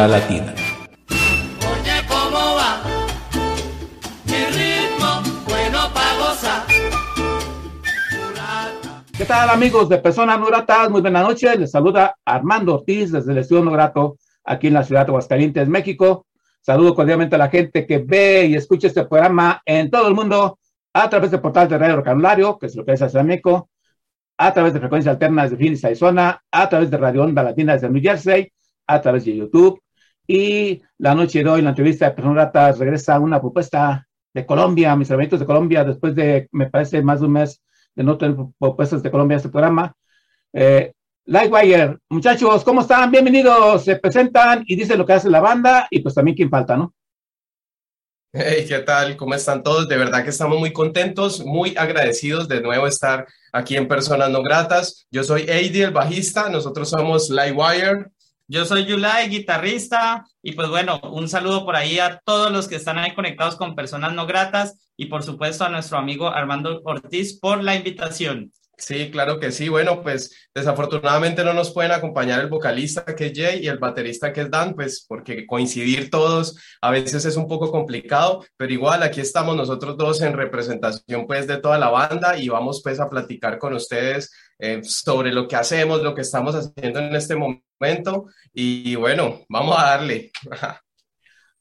Onda Latina. Oye, ¿cómo va? Mi ritmo, bueno pa' gozar. ¿Qué tal amigos de Personas No Gratas? Muy buenas noches. Les saluda Armando Ortiz desde el Estudio No Grato aquí en la ciudad de Aguascalientes, México. Saludo cordialmente a la gente que ve y escucha este programa en todo el mundo a través del portal de Radio Recambulario, que es lo que es México, a través de frecuencia alterna desde Phoenix, Arizona, a través de Radio Onda Latina desde New Jersey, a través de YouTube. Y la noche de hoy, la entrevista de Personas Gratas regresa una propuesta de Colombia, mis eventos de Colombia, después de, me parece, más de un mes de no tener propuestas de Colombia en este programa. Eh, Lightwire, muchachos, ¿cómo están? Bienvenidos, se presentan y dicen lo que hace la banda y pues también quién falta, ¿no? Hey, ¿qué tal? ¿Cómo están todos? De verdad que estamos muy contentos, muy agradecidos de nuevo estar aquí en Personas No Gratas. Yo soy Eddie, el bajista, nosotros somos Lightwire. Yo soy Yulai, guitarrista, y pues bueno, un saludo por ahí a todos los que están ahí conectados con Personas No Gratas y por supuesto a nuestro amigo Armando Ortiz por la invitación. Sí, claro que sí. Bueno, pues desafortunadamente no nos pueden acompañar el vocalista que es Jay y el baterista que es Dan, pues porque coincidir todos a veces es un poco complicado, pero igual aquí estamos nosotros dos en representación pues de toda la banda y vamos pues a platicar con ustedes eh, sobre lo que hacemos, lo que estamos haciendo en este momento y bueno, vamos a darle.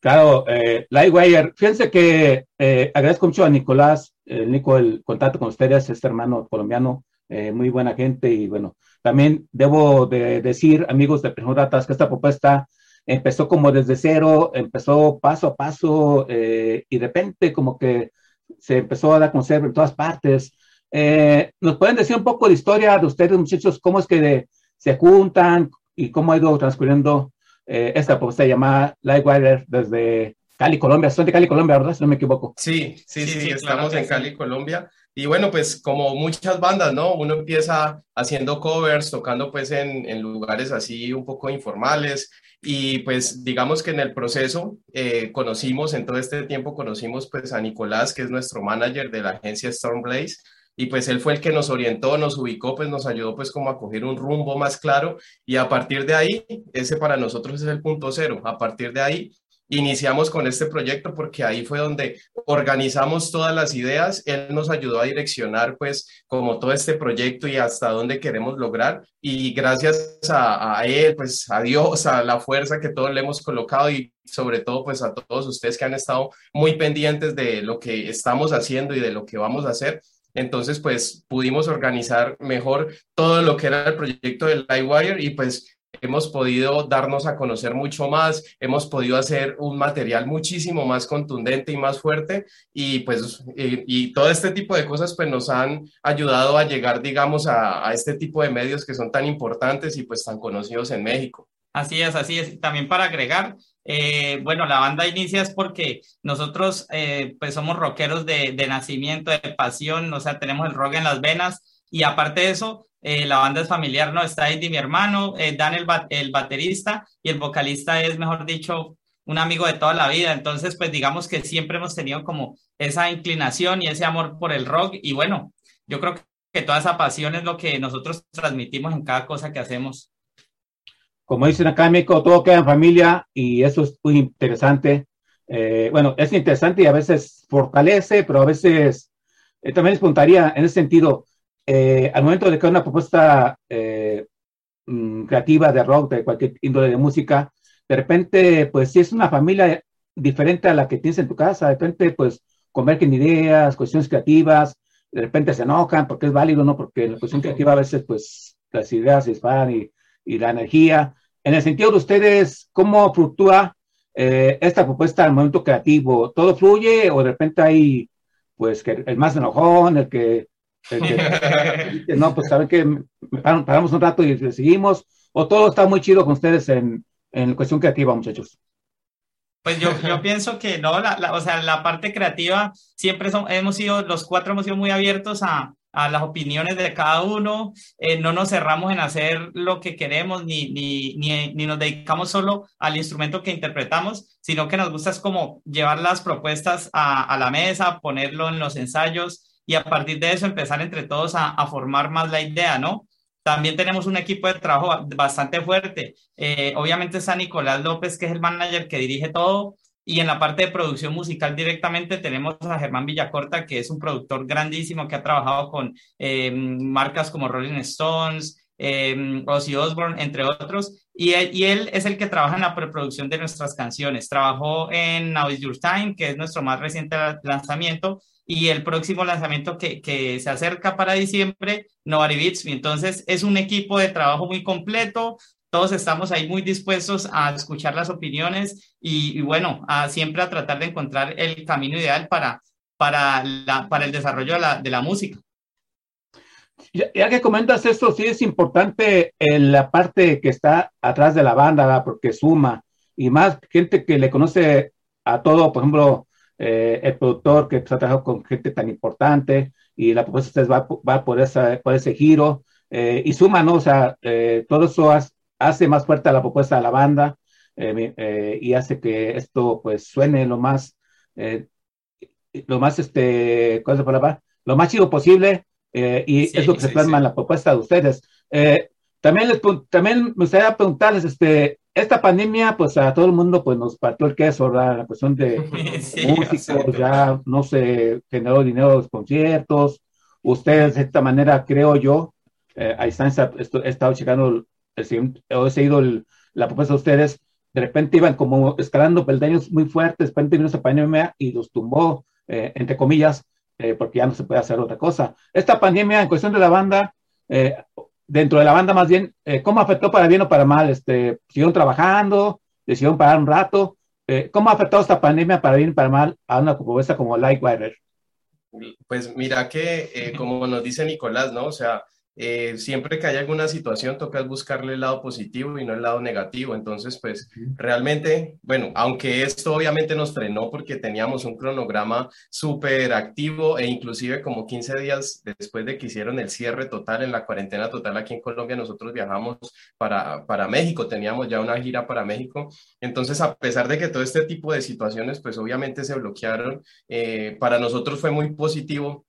Claro, eh, Lightwire, fíjense que eh, agradezco mucho a Nicolás, eh, Nico, el contacto con ustedes, este hermano colombiano eh, muy buena gente y bueno, también debo de decir, amigos de Datas, que esta propuesta empezó como desde cero, empezó paso a paso eh, y de repente como que se empezó a dar con en todas partes. Eh, ¿Nos pueden decir un poco de historia de ustedes, muchachos, cómo es que se juntan y cómo ha ido transcurriendo esta propuesta llamada Lightwire desde Cali, Colombia? Son de Cali, Colombia, ¿verdad? Si no me equivoco. Sí, sí, sí, estamos en Cali, Colombia. Y bueno, pues como muchas bandas, ¿no? Uno empieza haciendo covers, tocando pues en, en lugares así un poco informales y pues digamos que en el proceso eh, conocimos, en todo este tiempo conocimos pues a Nicolás, que es nuestro manager de la agencia Stormblaze y pues él fue el que nos orientó, nos ubicó, pues nos ayudó pues como a coger un rumbo más claro y a partir de ahí, ese para nosotros es el punto cero, a partir de ahí iniciamos con este proyecto porque ahí fue donde organizamos todas las ideas, él nos ayudó a direccionar pues como todo este proyecto y hasta dónde queremos lograr y gracias a, él, pues a Dios, a la fuerza que todos le hemos colocado y sobre todo pues a todos ustedes que han estado muy pendientes de lo que estamos haciendo y de lo que vamos a hacer. Entonces, pues pudimos organizar mejor todo lo que era el proyecto del Livewire y pues hemos podido darnos a conocer mucho más, hemos podido hacer un material muchísimo más contundente y más fuerte y pues y, todo este tipo de cosas pues nos han ayudado a llegar digamos a, este tipo de medios que son tan importantes y pues tan conocidos en México. Así es, así es. También para agregar, eh, bueno, la banda inicia es porque nosotros eh, pues somos rockeros de, nacimiento, de pasión, o sea, tenemos el rock en las venas y aparte de eso, eh, la banda es familiar, ¿no? Está Eddie, mi hermano, Dan, el, el baterista, y el vocalista es, mejor dicho, un amigo de toda la vida. Entonces, pues digamos que siempre hemos tenido como esa inclinación y ese amor por el rock. Y bueno, yo creo que toda esa pasión es lo que nosotros transmitimos en cada cosa que hacemos. Como dicen acá en México, todo queda en familia y eso es muy interesante. Eh, bueno, es interesante y a veces fortalece, pero a veces también les preguntaría en ese sentido, eh, al momento de crear una propuesta eh, mm, creativa de rock, de cualquier índole de música, de repente, pues si es una familia diferente a la que tienes en tu casa, de repente, pues convergen ideas, cuestiones creativas, de repente se enojan porque es válido, ¿no? Porque la cuestión creativa a veces, pues, las ideas se disparan y, y la energía. En el sentido de ustedes, ¿cómo fluctúa eh, esta propuesta al momento creativo? ¿Todo fluye o de repente hay, pues, que el más enojón, el que no, pues saben que paramos un rato y seguimos, o todo está muy chido con ustedes en, en cuestión creativa, muchachos. Pues yo, yo pienso que no, la, o sea, la parte creativa siempre son, hemos sido, los cuatro hemos sido muy abiertos a, a las opiniones de cada uno, eh, no nos cerramos en hacer lo que queremos, ni, ni, ni, ni, nos dedicamos solo al instrumento que interpretamos, sino que nos gusta es como llevar las propuestas a, la mesa, ponerlo en los ensayos, y a partir de eso empezar entre todos a, a formar más la idea, ¿no? También tenemos un equipo de trabajo bastante fuerte. Eh, obviamente está Nicolás López, que es el manager que dirige todo, y en la parte de producción musical directamente tenemos a Germán Villacorta, que es un productor grandísimo que ha trabajado con eh, marcas como Rolling Stones, eh, Ozzy Osbourne, entre otros. Y él, y él, es el que trabaja en la preproducción de nuestras canciones. Trabajó en Now Is Your Time, que es nuestro más reciente lanzamiento, y el próximo lanzamiento que, que se acerca para diciembre, Nobody Beats Me. Entonces es un equipo de trabajo muy completo, todos estamos ahí muy dispuestos a escuchar las opiniones y, bueno, a, siempre a tratar de encontrar el camino ideal para, para, la, para el desarrollo de la, de la música. Ya, que comentas esto, sí es importante en la parte que está atrás de la banda, porque suma, y más gente que le conoce a todo, por ejemplo, eh, el productor que ha trabajado con gente tan importante, y la propuesta va, va por, esa, por ese giro, eh, y suma, ¿no? O sea, eh, todo eso hace más fuerte la propuesta de la banda, y hace que esto pues suene lo más, lo más, este, ¿cuál es la palabra? Lo más chido posible, eh, y es lo que se plasma en la propuesta de ustedes. Eh, también, les, también me gustaría preguntarles, este, esta pandemia, pues a todo el mundo pues nos partió el queso, la cuestión de músicos, ya no se generó dinero de los conciertos. Ustedes, de esta manera, creo yo, eh, a distancia, he estado checando, he seguido la propuesta de ustedes, de repente iban como escalando peldaños muy fuertes, de repente vino esa pandemia y los tumbó, entre comillas, eh, porque ya no se puede hacer otra cosa. Esta pandemia, en cuestión de la banda, eh, dentro de la banda más bien, eh, ¿cómo afectó para bien o para mal? Este, ¿Siguieron trabajando? ¿Decidieron parar un rato? ¿Cómo ha afectado esta pandemia para bien o para mal a una propuesta como Lightwire? Pues mira que, como nos dice Nicolás, ¿no? O sea, eh, siempre que hay alguna situación toca buscarle el lado positivo y no el lado negativo. Entonces, pues realmente, bueno, aunque esto obviamente nos frenó porque teníamos un cronograma súper activo e inclusive como 15 días después de que hicieron el cierre total en la cuarentena total aquí en Colombia, nosotros viajamos para, para México, teníamos ya una gira para México. Entonces, a pesar de que todo este tipo de situaciones, pues obviamente se bloquearon, eh, para nosotros fue muy positivo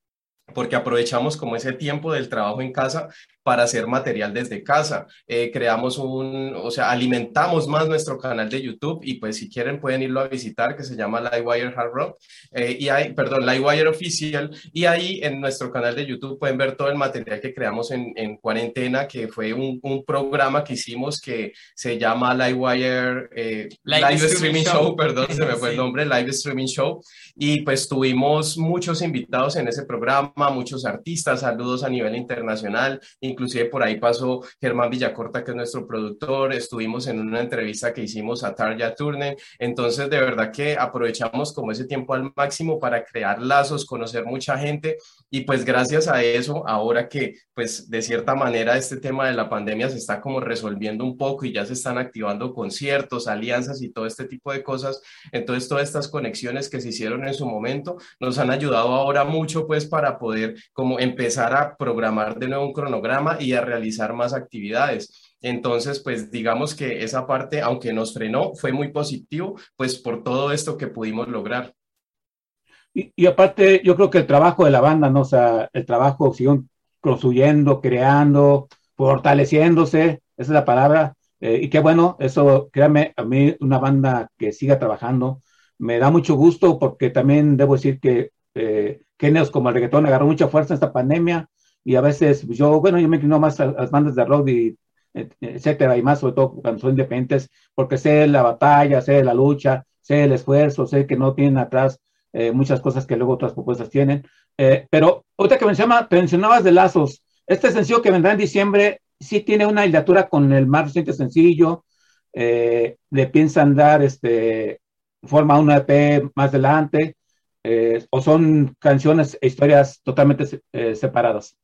porque aprovechamos como ese tiempo del trabajo en casa para hacer material desde casa. Eh, creamos un, o sea, alimentamos más nuestro canal de YouTube y pues si quieren pueden irlo a visitar que se llama Livewire Hard Rock. Eh, y hay, perdón, Livewire Oficial. Y ahí en nuestro canal de YouTube pueden ver todo el material que creamos en, en cuarentena que fue un, un, programa que hicimos que se llama Livewire eh, Live, Streaming, Show, perdón, se me fue el nombre, Live Streaming Show. Y pues tuvimos muchos invitados en ese programa, muchos artistas, saludos a nivel internacional inclusive por ahí pasó Germán Villacorta, que es nuestro productor, estuvimos en una entrevista que hicimos a Tarja Turner, entonces de verdad que aprovechamos como ese tiempo al máximo para crear lazos, conocer mucha gente y pues gracias a eso, ahora que pues de cierta manera este tema de la pandemia se está como resolviendo un poco y ya se están activando conciertos, alianzas y todo este tipo de cosas, entonces todas estas conexiones que se hicieron en su momento nos han ayudado ahora mucho pues para poder como empezar a programar de nuevo un cronograma y a realizar más actividades. Entonces, pues digamos que esa parte, aunque nos frenó, fue muy positivo, pues por todo esto que pudimos lograr. Y, aparte, yo creo que el trabajo de la banda, ¿no? O sea, el trabajo siguió construyendo, creando, fortaleciéndose, esa es la palabra. Eh, y qué bueno, eso, créame, a mí una banda que siga trabajando, me da mucho gusto porque también debo decir que eh, géneros como el reggaetón agarró mucha fuerza en esta pandemia y a veces yo, bueno, yo me inclino más a, las bandas de rock y etcétera, y más sobre todo cuando son independientes, porque sé la batalla, sé la lucha, sé el esfuerzo, sé que no tienen atrás eh, muchas cosas que luego otras propuestas tienen. Eh, pero ahorita que mencionaba, mencionabas de lazos, este sencillo que vendrá en diciembre sí tiene una hilatura con el más reciente sencillo, eh, le piensan dar este, forma una EP más adelante, o son canciones e historias totalmente separadas.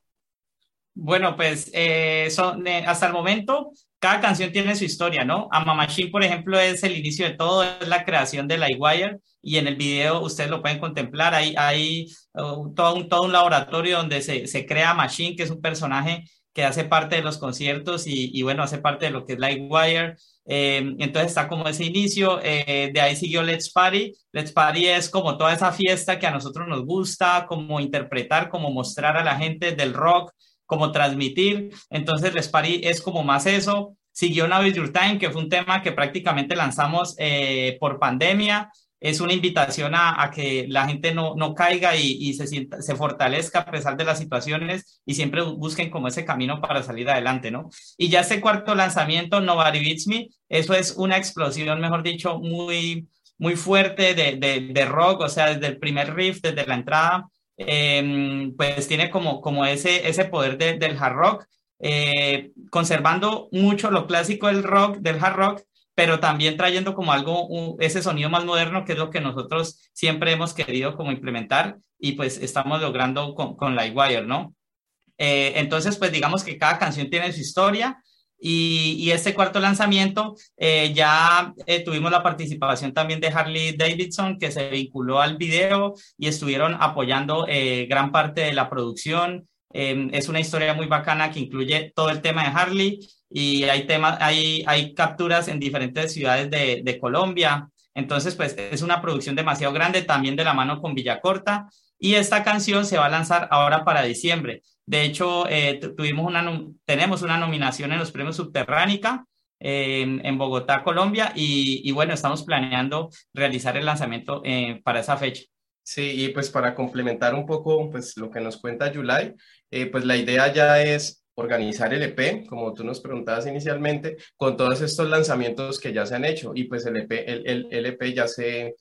Bueno, pues eh, son, eh, hasta el momento cada canción tiene su historia, ¿no? A Machine, por ejemplo, es el inicio de todo, es la creación de Lightwire y en el video ustedes lo pueden contemplar, hay, hay uh, todo, un, todo un laboratorio donde se, se crea Machine, que es un personaje que hace parte de los conciertos y, y bueno, hace parte de lo que es Lightwire. Eh, entonces está como ese inicio, eh, de ahí siguió Let's Party. Let's Party es como toda esa fiesta que a nosotros nos gusta, como interpretar, como mostrar a la gente del rock, como transmitir. Entonces, Les Paris es como más eso. Siguió Now is Your Time, que fue un tema que prácticamente lanzamos eh, por pandemia. Es una invitación a, que la gente no, no caiga y, se, se fortalezca a pesar de las situaciones y siempre busquen como ese camino para salir adelante, ¿no? Y ya este cuarto lanzamiento, Nobody Beats Me, eso es una explosión, mejor dicho, muy, muy fuerte de, de, de rock, o sea, desde el primer riff, desde la entrada, em, pues tiene como, como ese, ese poder del hard rock, eh, conservando mucho lo clásico del rock, del hard rock, pero también trayendo como algo, ese sonido más moderno, que es lo que nosotros siempre hemos querido como implementar y pues estamos logrando con, con Lightwire, ¿no? Eh, entonces, pues digamos que cada canción tiene su historia y, este cuarto lanzamiento eh, ya eh, tuvimos la participación también de Harley Davidson que se vinculó al video y estuvieron apoyando gran parte de la producción. Em, es una historia muy bacana que incluye todo el tema de Harley y hay, temas, hay, hay capturas en diferentes ciudades de, de Colombia. Entonces, pues es una producción demasiado grande también de la mano con Villacorta y esta canción se va a lanzar ahora para diciembre. De hecho, eh, tuvimos una, tenemos una nominación en los premios Subterránica en Bogotá, Colombia, y, bueno, estamos planeando realizar el lanzamiento eh, para esa fecha. Sí, y pues para complementar un poco pues lo que nos cuenta Yulai, eh, pues la idea ya es organizar el EP, como tú nos preguntabas inicialmente, con todos estos lanzamientos que ya se han hecho. Y pues el EP, el, EP ya se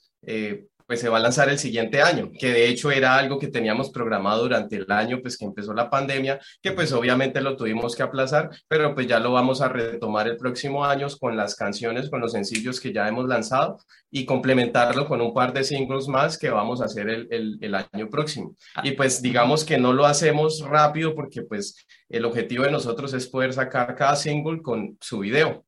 pues se va a lanzar el siguiente año, que de hecho era algo que teníamos programado durante el año, pues que empezó la pandemia, que pues obviamente lo tuvimos que aplazar, pero pues ya lo vamos a retomar el próximo año con las canciones, con los sencillos que ya hemos lanzado y complementarlo con un par de singles más que vamos a hacer el, el, año próximo. Ah. Y pues digamos que no lo hacemos rápido porque pues el objetivo de nosotros es poder sacar cada single con su video.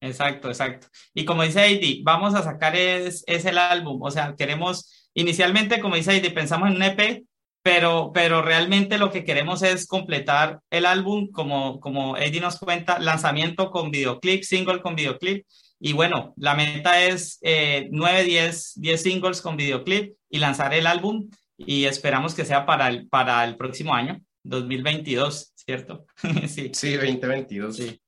Exacto, exacto. Y como dice Heidi, vamos a sacar es, es, el álbum. O sea, queremos, inicialmente, como dice Heidi, pensamos en un EP, pero, pero realmente lo que queremos es completar el álbum, como, como Heidi nos cuenta, lanzamiento con videoclip, single con videoclip. Y bueno, la meta es eh, 9, 10, 10 singles con videoclip y lanzar el álbum. Y esperamos que sea para el, para el próximo año, 2022, ¿cierto? sí. sí, 2022. Sí.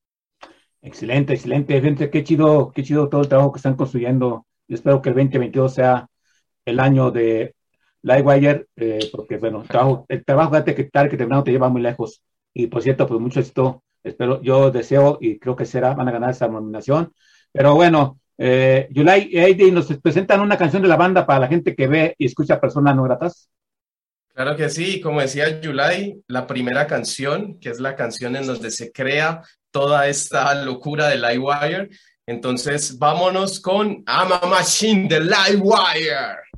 Excelente, excelente. Gente, qué chido, qué chido todo el trabajo que están construyendo. Yo espero que el 2022 sea el año de Livewire, eh, porque bueno, el trabajo, el trabajo que tal que terminado te lleva muy lejos. Y por cierto, pues mucho éxito. Espero, yo deseo y creo que será, van a ganar esa nominación. Pero bueno, eh, Yulai y Heidi nos presentan una canción de la banda para la gente que ve y escucha personas no gratas. Claro que sí, como decía Yulai, la primera canción, que es la canción en donde se crea toda esta locura de Livewire. Entonces, vámonos con I'm a Machine de Livewire.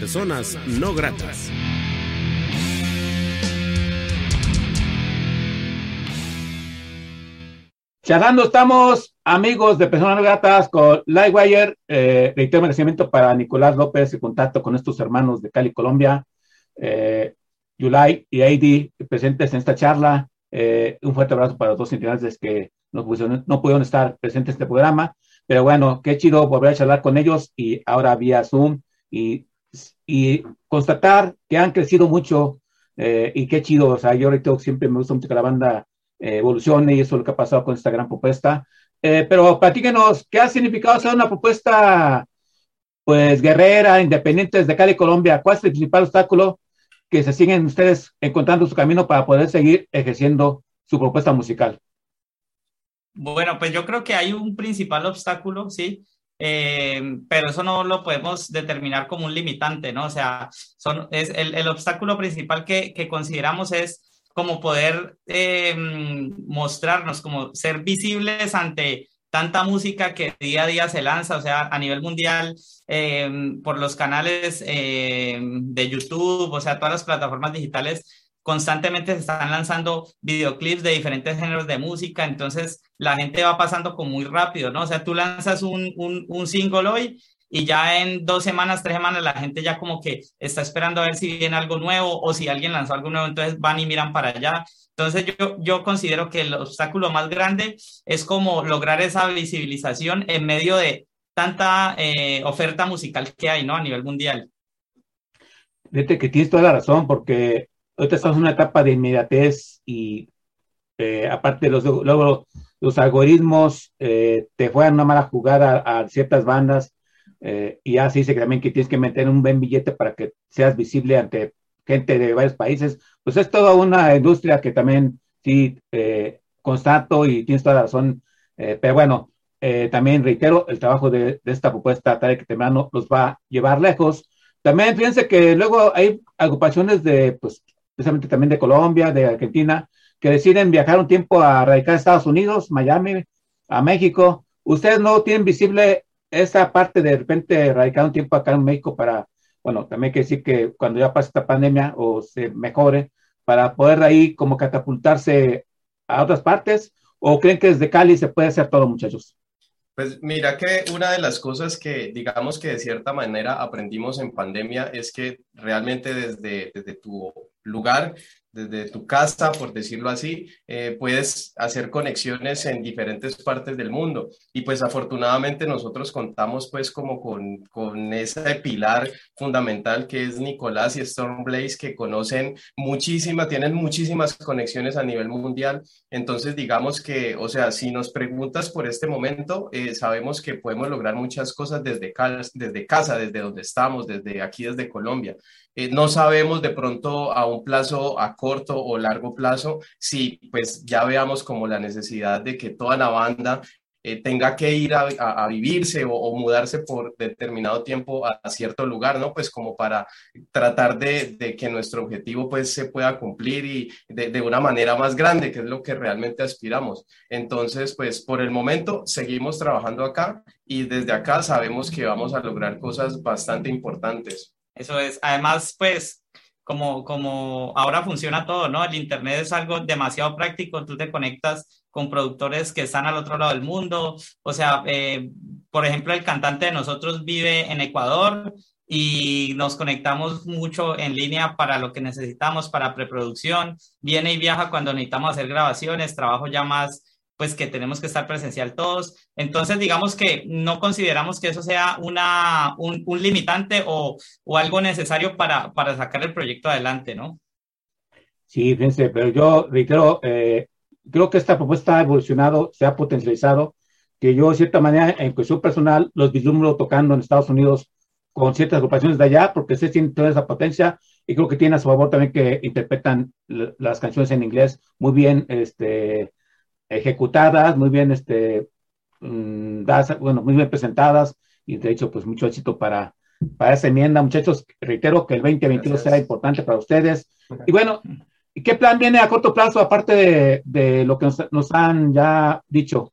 Personas No Gratas. Charlando estamos, amigos de Personas Gratas, con Lightwire. Eh, reitero mi agradecimiento para Nicolás López, en contacto con estos hermanos de Cali, Colombia. Eh, Yulai y Heidi presentes en esta charla. Eh, un fuerte abrazo para los dos integrantes que no pudieron, no pudieron estar presentes en este programa. Pero bueno, qué chido volver a charlar con ellos y ahora vía Zoom y, y constatar que han crecido mucho eh, y qué chido. O sea, yo ahorita siempre me gusta mucho que la banda eh, evolucione y eso es lo que ha pasado con esta gran propuesta. Eh, pero platíquenos, ¿qué ha significado hacer una propuesta pues guerrera, independiente desde Cali, Colombia? ¿Cuál es el principal obstáculo que se siguen ustedes encontrando su camino para poder seguir ejerciendo su propuesta musical? Bueno, pues yo creo que hay un principal obstáculo, sí, eh, pero eso no lo podemos determinar como un limitante, ¿no? O sea, son, es el, el obstáculo principal que, que, consideramos es como poder eh, mostrarnos, como ser visibles ante tanta música que día a día se lanza, o sea, a nivel mundial, eh, por los canales eh, de YouTube, o sea, todas las plataformas digitales constantemente se están lanzando videoclips de diferentes géneros de música, entonces la gente va pasando como muy rápido, ¿no? O sea, tú lanzas un, un, un single hoy y ya en dos semanas, tres semanas, la gente ya como que está esperando a ver si viene algo nuevo o si alguien lanzó algo nuevo, entonces van y miran para allá. Entonces yo, yo considero que el obstáculo más grande es como lograr esa visibilización en medio de tanta eh, oferta musical que hay, ¿no? A nivel mundial. Fíjate que tienes toda la razón, porque ahorita estamos en una etapa de inmediatez y eh, aparte los, luego los algoritmos eh, te juegan una mala jugada a, a ciertas bandas eh, y ya se dice que también que tienes que meter un buen billete para que seas visible ante gente de varios países. Pues es toda una industria que también sí eh, constato y tienes toda la razón. pero bueno, también reitero, el trabajo de, de esta propuesta tarde que temprano los va a llevar lejos. También fíjense que luego hay agrupaciones de, pues, especialmente también de Colombia, de Argentina, que deciden viajar un tiempo a radicar a Estados Unidos, Miami, a México. ¿Ustedes no tienen visible esa parte de repente radicar un tiempo acá en México para, bueno, también hay que decir que cuando ya pase esta pandemia o se mejore, para poder ahí como catapultarse a otras partes? ¿O creen que desde Cali se puede hacer todo, muchachos? Pues mira que una de las cosas que digamos que de cierta manera aprendimos en pandemia es que realmente desde, desde tu lugar desde tu casa, por decirlo así, eh, puedes hacer conexiones en diferentes partes del mundo. Y pues afortunadamente nosotros contamos pues como con, con ese pilar fundamental que es Nicolás y Stormblaze, que conocen muchísimas, tienen muchísimas conexiones a nivel mundial. Entonces digamos que, o sea, si nos preguntas por este momento, eh, sabemos que podemos lograr muchas cosas desde, desde casa, desde donde estamos, desde aquí, desde Colombia. Eh, no sabemos de pronto a un plazo a corto o largo plazo si pues ya veamos como la necesidad de que toda la banda eh, tenga que ir a, a, vivirse o, mudarse por determinado tiempo a, a, cierto lugar, ¿no? Pues como para tratar de, de, que nuestro objetivo pues se pueda cumplir y de, de, una manera más grande, que es lo que realmente aspiramos. Entonces, pues por el momento seguimos trabajando acá y desde acá sabemos que vamos a lograr cosas bastante importantes. Eso es, además, pues, como, como ahora funciona todo, ¿no? El Internet es algo demasiado práctico, tú te conectas con productores que están al otro lado del mundo, o sea, eh, por ejemplo, el cantante de nosotros vive en Ecuador y nos conectamos mucho en línea para lo que necesitamos, para preproducción, viene y viaja cuando necesitamos hacer grabaciones, trabajo ya más pues que tenemos que estar presencial todos. Entonces, digamos que no consideramos que eso sea una, un, un limitante o, o, algo necesario para, para sacar el proyecto adelante, ¿no? Sí, fíjense, pero yo reitero, eh, creo que esta propuesta ha evolucionado, se ha potencializado, que yo de cierta manera, en cuestión personal, los vislumbro tocando en Estados Unidos con ciertas agrupaciones de allá, porque se tienen toda esa potencia y creo que tiene a su favor también que interpretan las canciones en inglés muy bien, este, ejecutadas, muy bien, este, mm, das, bueno, muy bien presentadas y de hecho, pues mucho éxito para, para esa enmienda. Muchachos, reitero que el 2022 será importante para ustedes. Y bueno, ¿qué plan viene a corto plazo aparte de, de lo que nos, nos, han ya dicho?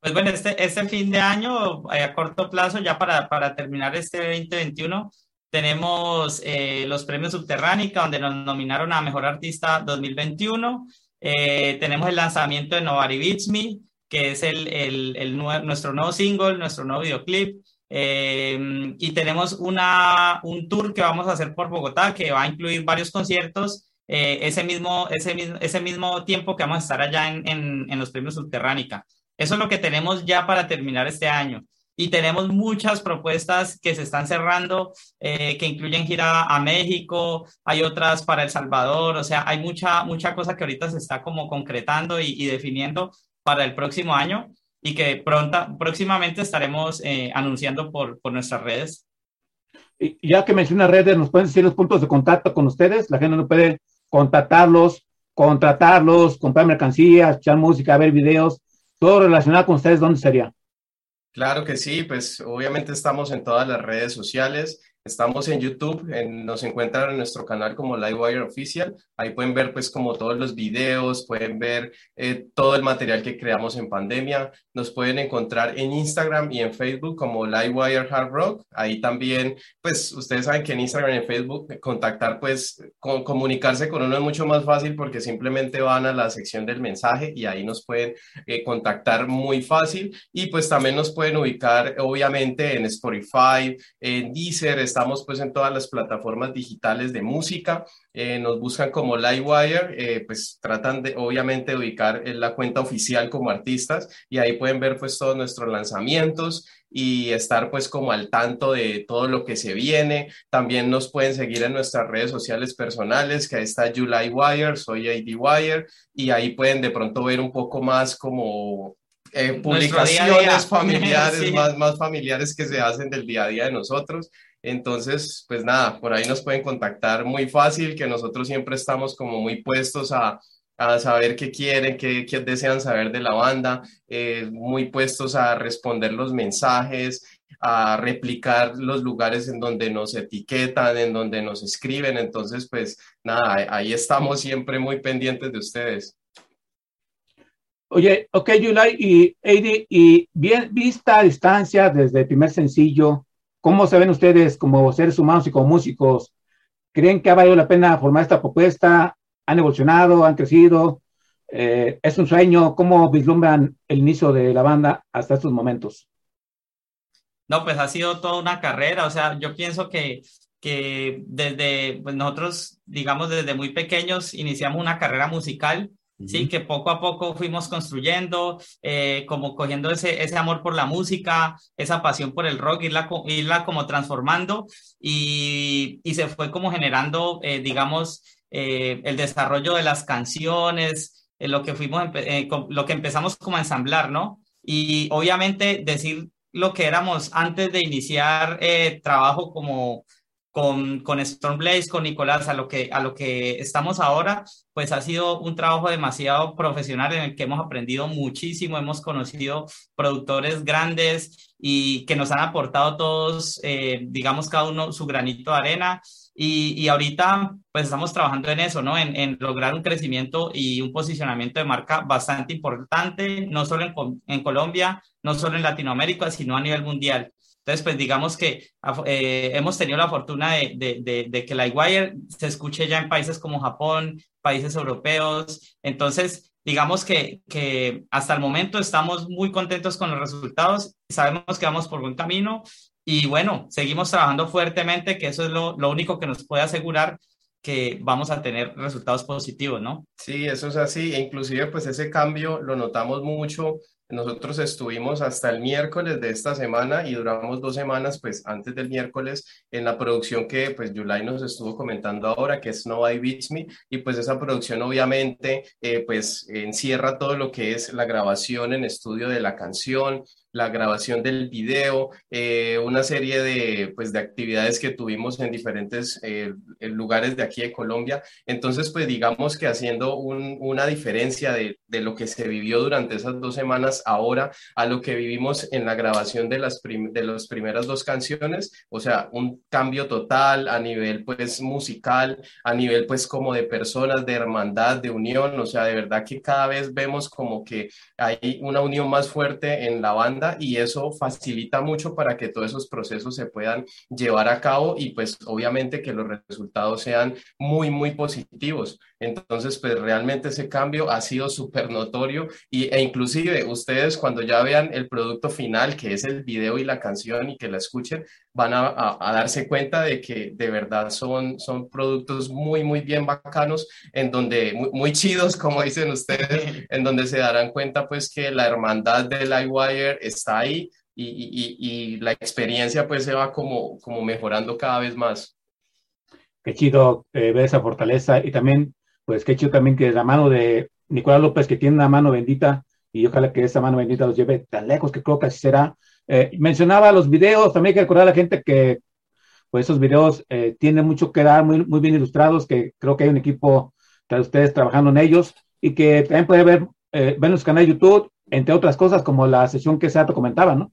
Pues bueno, este, este fin de año, eh, a corto plazo, ya para, para terminar este 2021, tenemos eh, los premios Subterránica, donde nos nominaron a Mejor Artista 2021. Eh, tenemos el lanzamiento de Nobody Beats Me, que es el, el, el nuestro nuevo single, nuestro nuevo videoclip. y tenemos una, un tour que vamos a hacer por Bogotá, que va a incluir varios conciertos ese, mismo, ese, mismo, ese mismo tiempo que vamos a estar allá en, en, en los premios Subterránica. Eso es lo que tenemos ya para terminar este año. Y tenemos muchas propuestas que se están cerrando, eh, que incluyen gira a México, hay otras para El Salvador, o sea, hay mucha, mucha cosa que ahorita se está como concretando y, definiendo para el próximo año y que pronta, próximamente estaremos eh, anunciando por, por nuestras redes. Y ya que menciona redes, ¿nos pueden decir los puntos de contacto con ustedes? La gente no puede contactarlos, contratarlos, comprar mercancías, echar música, ver videos todo relacionado con ustedes, ¿dónde sería? Claro que sí, pues obviamente estamos en todas las redes sociales. Estamos en YouTube, nos encuentran en nuestro canal como Livewire Official. Ahí pueden ver pues como todos los videos, pueden ver eh, todo el material que creamos en pandemia. Nos pueden encontrar en Instagram y en Facebook como Livewire Hard Rock. Ahí también, pues ustedes saben que en Instagram y en Facebook contactar pues con, comunicarse con uno es mucho más fácil porque simplemente van a la sección del mensaje y ahí nos pueden eh, contactar muy fácil. Y pues también nos pueden ubicar obviamente en Spotify, en Deezer, estamos pues en todas las plataformas digitales de música, eh, nos buscan como Livewire, eh, pues tratan de obviamente ubicar en la cuenta oficial como artistas y ahí pueden ver pues todos nuestros lanzamientos y estar pues como al tanto de todo lo que se viene. También nos pueden seguir en nuestras redes sociales personales, que ahí está July Wire, soy AD Wire, y ahí pueden de pronto ver un poco más como eh, publicaciones familiares, más, más familiares que se hacen del día a día de nosotros. Entonces, pues nada, por ahí nos pueden contactar muy fácil, que nosotros siempre estamos como muy puestos a, a saber qué quieren, qué, qué, desean saber de la banda, eh, muy puestos a responder los mensajes, a replicar los lugares en donde nos etiquetan, en donde nos escriben. Entonces, pues nada, ahí estamos siempre muy pendientes de ustedes. Oye, ok, Yulai y Eddie, y bien vista a distancia desde el primer sencillo, ¿Cómo se ven ustedes como seres humanos y como músicos? ¿Creen que ha valido la pena formar esta propuesta? ¿Han evolucionado? ¿Han crecido? Eh, ¿Es un sueño? ¿Cómo vislumbran el inicio de la banda hasta estos momentos? No, pues ha sido toda una carrera. O sea, yo pienso que, que desde pues nosotros, digamos, desde muy pequeños iniciamos una carrera musical Sí, que poco a poco fuimos construyendo, eh, como cogiendo ese, ese amor por la música, esa pasión por el rock, irla, irla como transformando y, y se fue como generando, eh, digamos, eh, el desarrollo de las canciones, lo, que fuimos, lo que empezamos como a ensamblar, ¿no? Y obviamente decir lo que éramos antes de iniciar trabajo como con, con Stormblaze, con Nicolás, a lo, que, a lo que estamos ahora, pues ha sido un trabajo demasiado profesional en el que hemos aprendido muchísimo, hemos conocido productores grandes y que nos han aportado todos, eh, digamos, cada uno su granito de arena. Y, y, ahorita pues estamos trabajando en eso, ¿no? En, en, lograr un crecimiento y un posicionamiento de marca bastante importante, no solo en, en Colombia, no solo en Latinoamérica, sino a nivel mundial. Entonces, pues digamos que eh, hemos tenido la fortuna de, de, de, que Lightwire se escuche ya en países como Japón, países europeos. Entonces, digamos que, que hasta el momento estamos muy contentos con los resultados, sabemos que vamos por buen camino y bueno, seguimos trabajando fuertemente, que eso es lo, lo único que nos puede asegurar que vamos a tener resultados positivos, ¿no? Sí, eso es así. E inclusive, pues ese cambio lo notamos mucho nosotros estuvimos hasta el miércoles de esta semana y duramos dos semanas, pues antes del miércoles, en la producción que pues nos estuvo comentando ahora, que es Nobody Beats Me, y pues esa producción obviamente eh, pues encierra todo lo que es la grabación en estudio de la canción, la grabación del video, eh, una serie de, pues, de actividades que tuvimos en diferentes eh, lugares de aquí de Colombia. Entonces, pues digamos que haciendo una diferencia de, de, lo que se vivió durante esas dos semanas ahora a lo que vivimos en la grabación de las, de las primeras dos canciones, o sea, un cambio total a nivel pues musical, a nivel pues como de personas, de hermandad, de unión, o sea, de verdad que cada vez vemos como que hay una unión más fuerte en la banda y eso facilita mucho para que todos esos procesos se puedan llevar a cabo y pues obviamente que los resultados sean muy, muy positivos. Entonces, pues realmente ese cambio ha sido súper notorio y, e inclusive ustedes cuando ya vean el producto final, que es el video y la canción y que la escuchen, van a, darse cuenta de que de verdad son, son productos muy, muy bien bacanos, en donde, muy, chidos, como dicen ustedes, en donde se darán cuenta pues que la hermandad de Livewire está ahí y, y, y, la experiencia pues se va como, como mejorando cada vez más. Qué chido eh, ver esa fortaleza y también, pues qué chido también que la mano de Nicolás López, que tiene una mano bendita, y ojalá que esa mano bendita los lleve tan lejos que creo que así será, eh, mencionaba los videos, también hay que recordar a la gente que pues esos videos eh, tienen mucho que dar, muy, muy bien ilustrados, que creo que hay un equipo de ustedes trabajando en ellos y que también puede ver, eh, ver en su canal de YouTube, entre otras cosas, como la sesión que Sato comentaba, ¿no?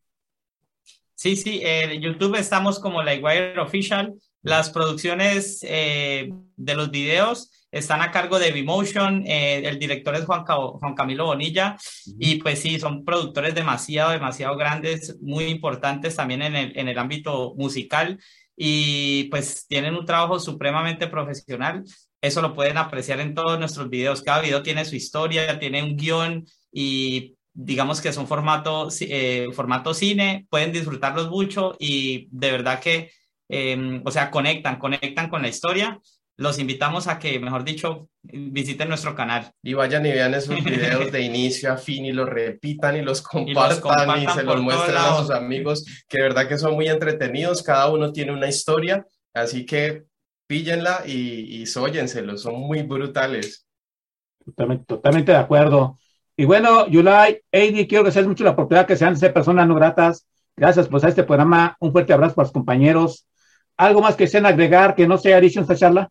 Sí, sí, en YouTube estamos como la Wire Official. Las producciones de los videos están a cargo de Vimotion, eh, el director es Juan, Juan Camilo Bonilla, y pues sí, son productores demasiado, demasiado grandes, muy importantes también en el, en el ámbito musical, y pues tienen un trabajo supremamente profesional. Eso lo pueden apreciar en todos nuestros videos. Cada video tiene su historia, tiene un guion y digamos que son formato, eh, formato cine, pueden disfrutarlos mucho y de verdad que, em, o sea, conectan, conectan con la historia los invitamos a que, mejor dicho, visiten nuestro canal. Y vayan y vean esos videos de inicio a fin y los repitan y los compartan y, se los muestren a sus amigos, que de verdad que son muy entretenidos, cada uno tiene una historia, así que píllenla y, y sóyenselo, son muy brutales. Totalmente, totalmente de acuerdo. Y bueno, Yulai, Eddie, quiero que seas mucho la oportunidad que sean de ser personas no gratas. Gracias pues a este programa. Un fuerte abrazo para los compañeros. ¿Algo más que sean agregar que no sea dicho en esta charla?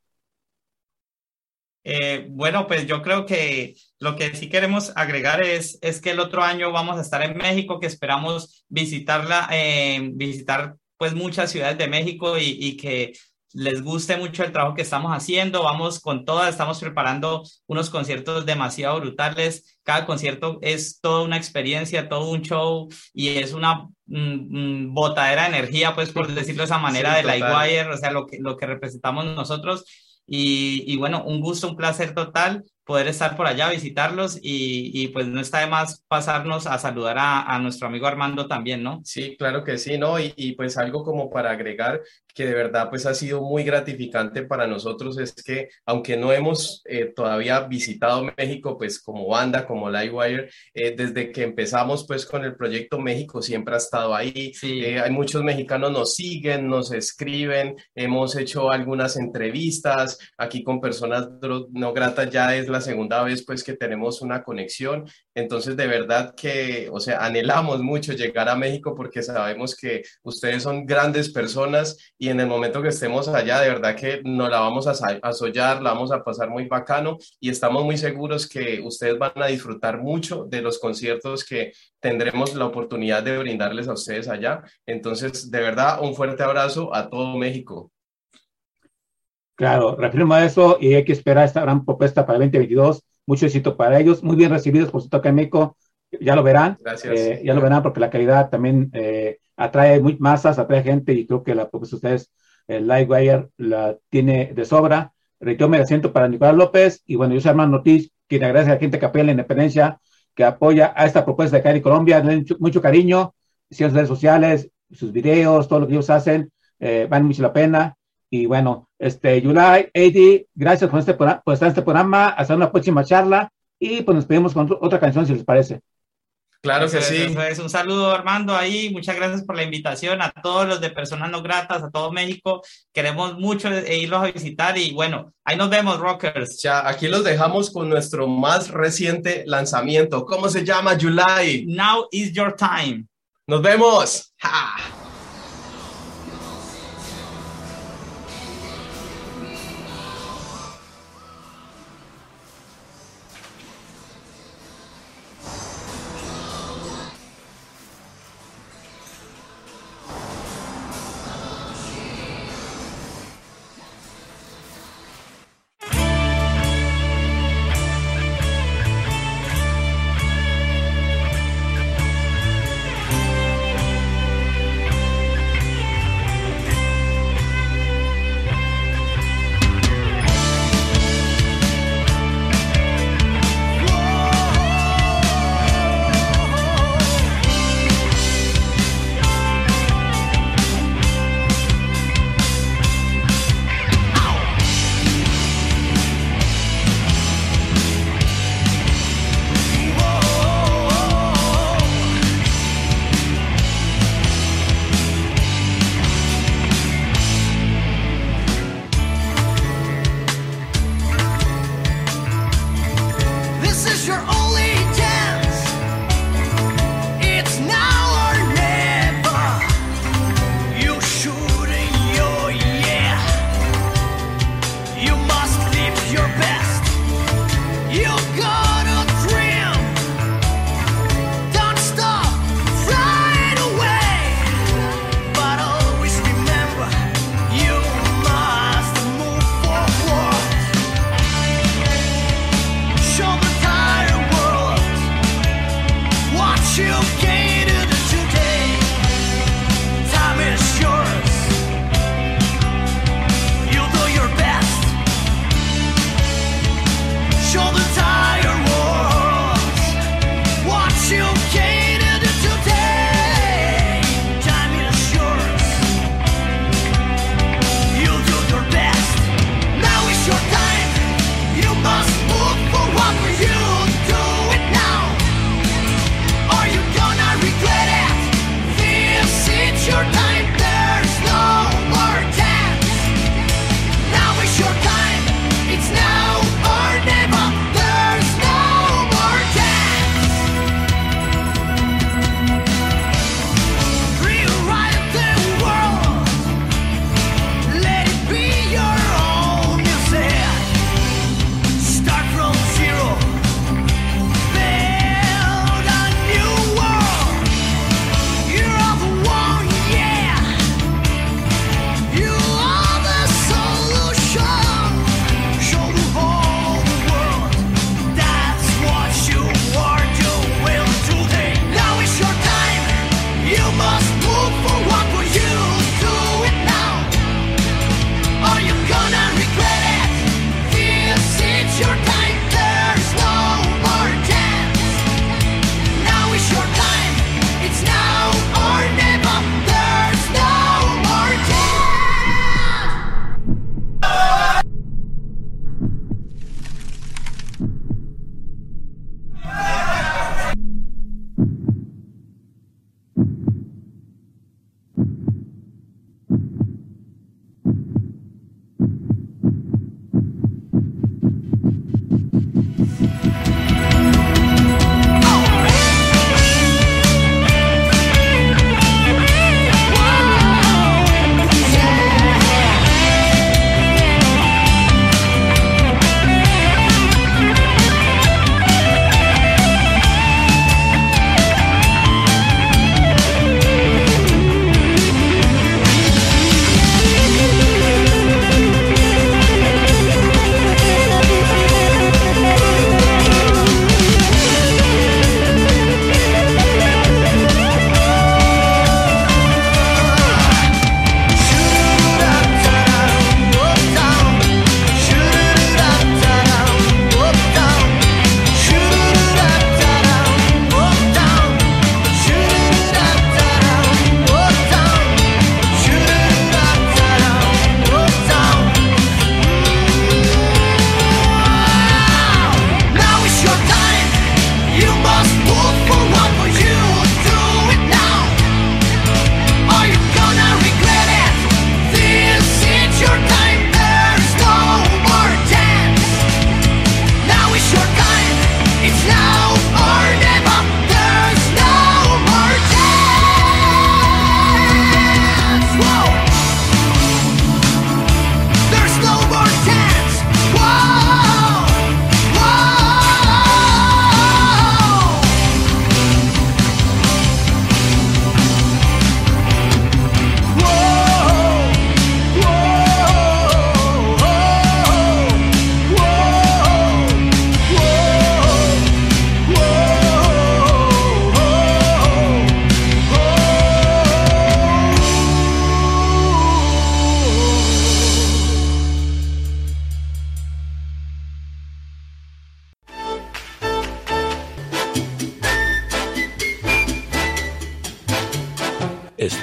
Eh, bueno, pues yo creo que lo que sí queremos agregar es, es que el otro año vamos a estar en México, que esperamos visitarla, eh, visitar pues muchas ciudades de México y, y, que les guste mucho el trabajo que estamos haciendo. Vamos con todas, estamos preparando unos conciertos demasiado brutales. Cada concierto es toda una experiencia, todo un show y es una mm, mm, botadera de energía, pues por decirlo de esa manera, de Lightwire, o sea, lo que, lo que representamos nosotros y, bueno, un gusto, un placer total poder estar por allá, visitarlos y, y pues no está de más pasarnos a saludar a, a, nuestro amigo Armando también, ¿no? Sí, claro que sí, ¿no? Y, y, pues algo como para agregar que de verdad pues ha sido muy gratificante para nosotros es que aunque no hemos eh, todavía visitado México pues como banda, como Livewire, eh, desde que empezamos pues con el proyecto México siempre ha estado ahí. Sí. Eh, hay muchos mexicanos nos siguen, nos escriben, hemos hecho algunas entrevistas aquí con personas no gratas ya es la segunda vez pues que tenemos una conexión. Entonces, de verdad que, o sea, anhelamos mucho llegar a México porque sabemos que ustedes son grandes personas y en el momento que estemos allá, de verdad que nos la vamos a, a la vamos a pasar muy bacano y estamos muy seguros que ustedes van a disfrutar mucho de los conciertos que tendremos la oportunidad de brindarles a ustedes allá. Entonces, de verdad, un fuerte abrazo a todo México. Claro, reafirmo eso y hay que esperar esta gran propuesta para el 2022. Mucho éxito para ellos, muy bien recibidos por su toque México, ya lo verán. Gracias. Eh, ya lo verán porque la calidad también eh, atrae muy masas, atrae gente y creo que la propuesta de ustedes, el Livewire, la tiene de sobra. Reitero me asiento para Nicolás López y bueno, yo soy Armando Ortiz, quien agradece a la gente que apoya la independencia, que apoya a esta propuesta de Cari Colombia, mucho, mucho cariño, sus redes sociales, sus videos, todo lo que ellos hacen, eh, vale mucho la pena. Y bueno, este, Yulai, Eddie, gracias por, este, por estar en este programa, hasta una próxima charla y pues nos pedimos con otra canción si les parece. Claro que sí. Es un saludo Armando ahí, muchas gracias por la invitación a todos los de Personas No Gratas, a todo México, queremos mucho irlos a visitar y bueno, ahí nos vemos Rockers. Ya, aquí los dejamos con nuestro más reciente lanzamiento, ¿cómo se llama July? Now is your time. Nos vemos.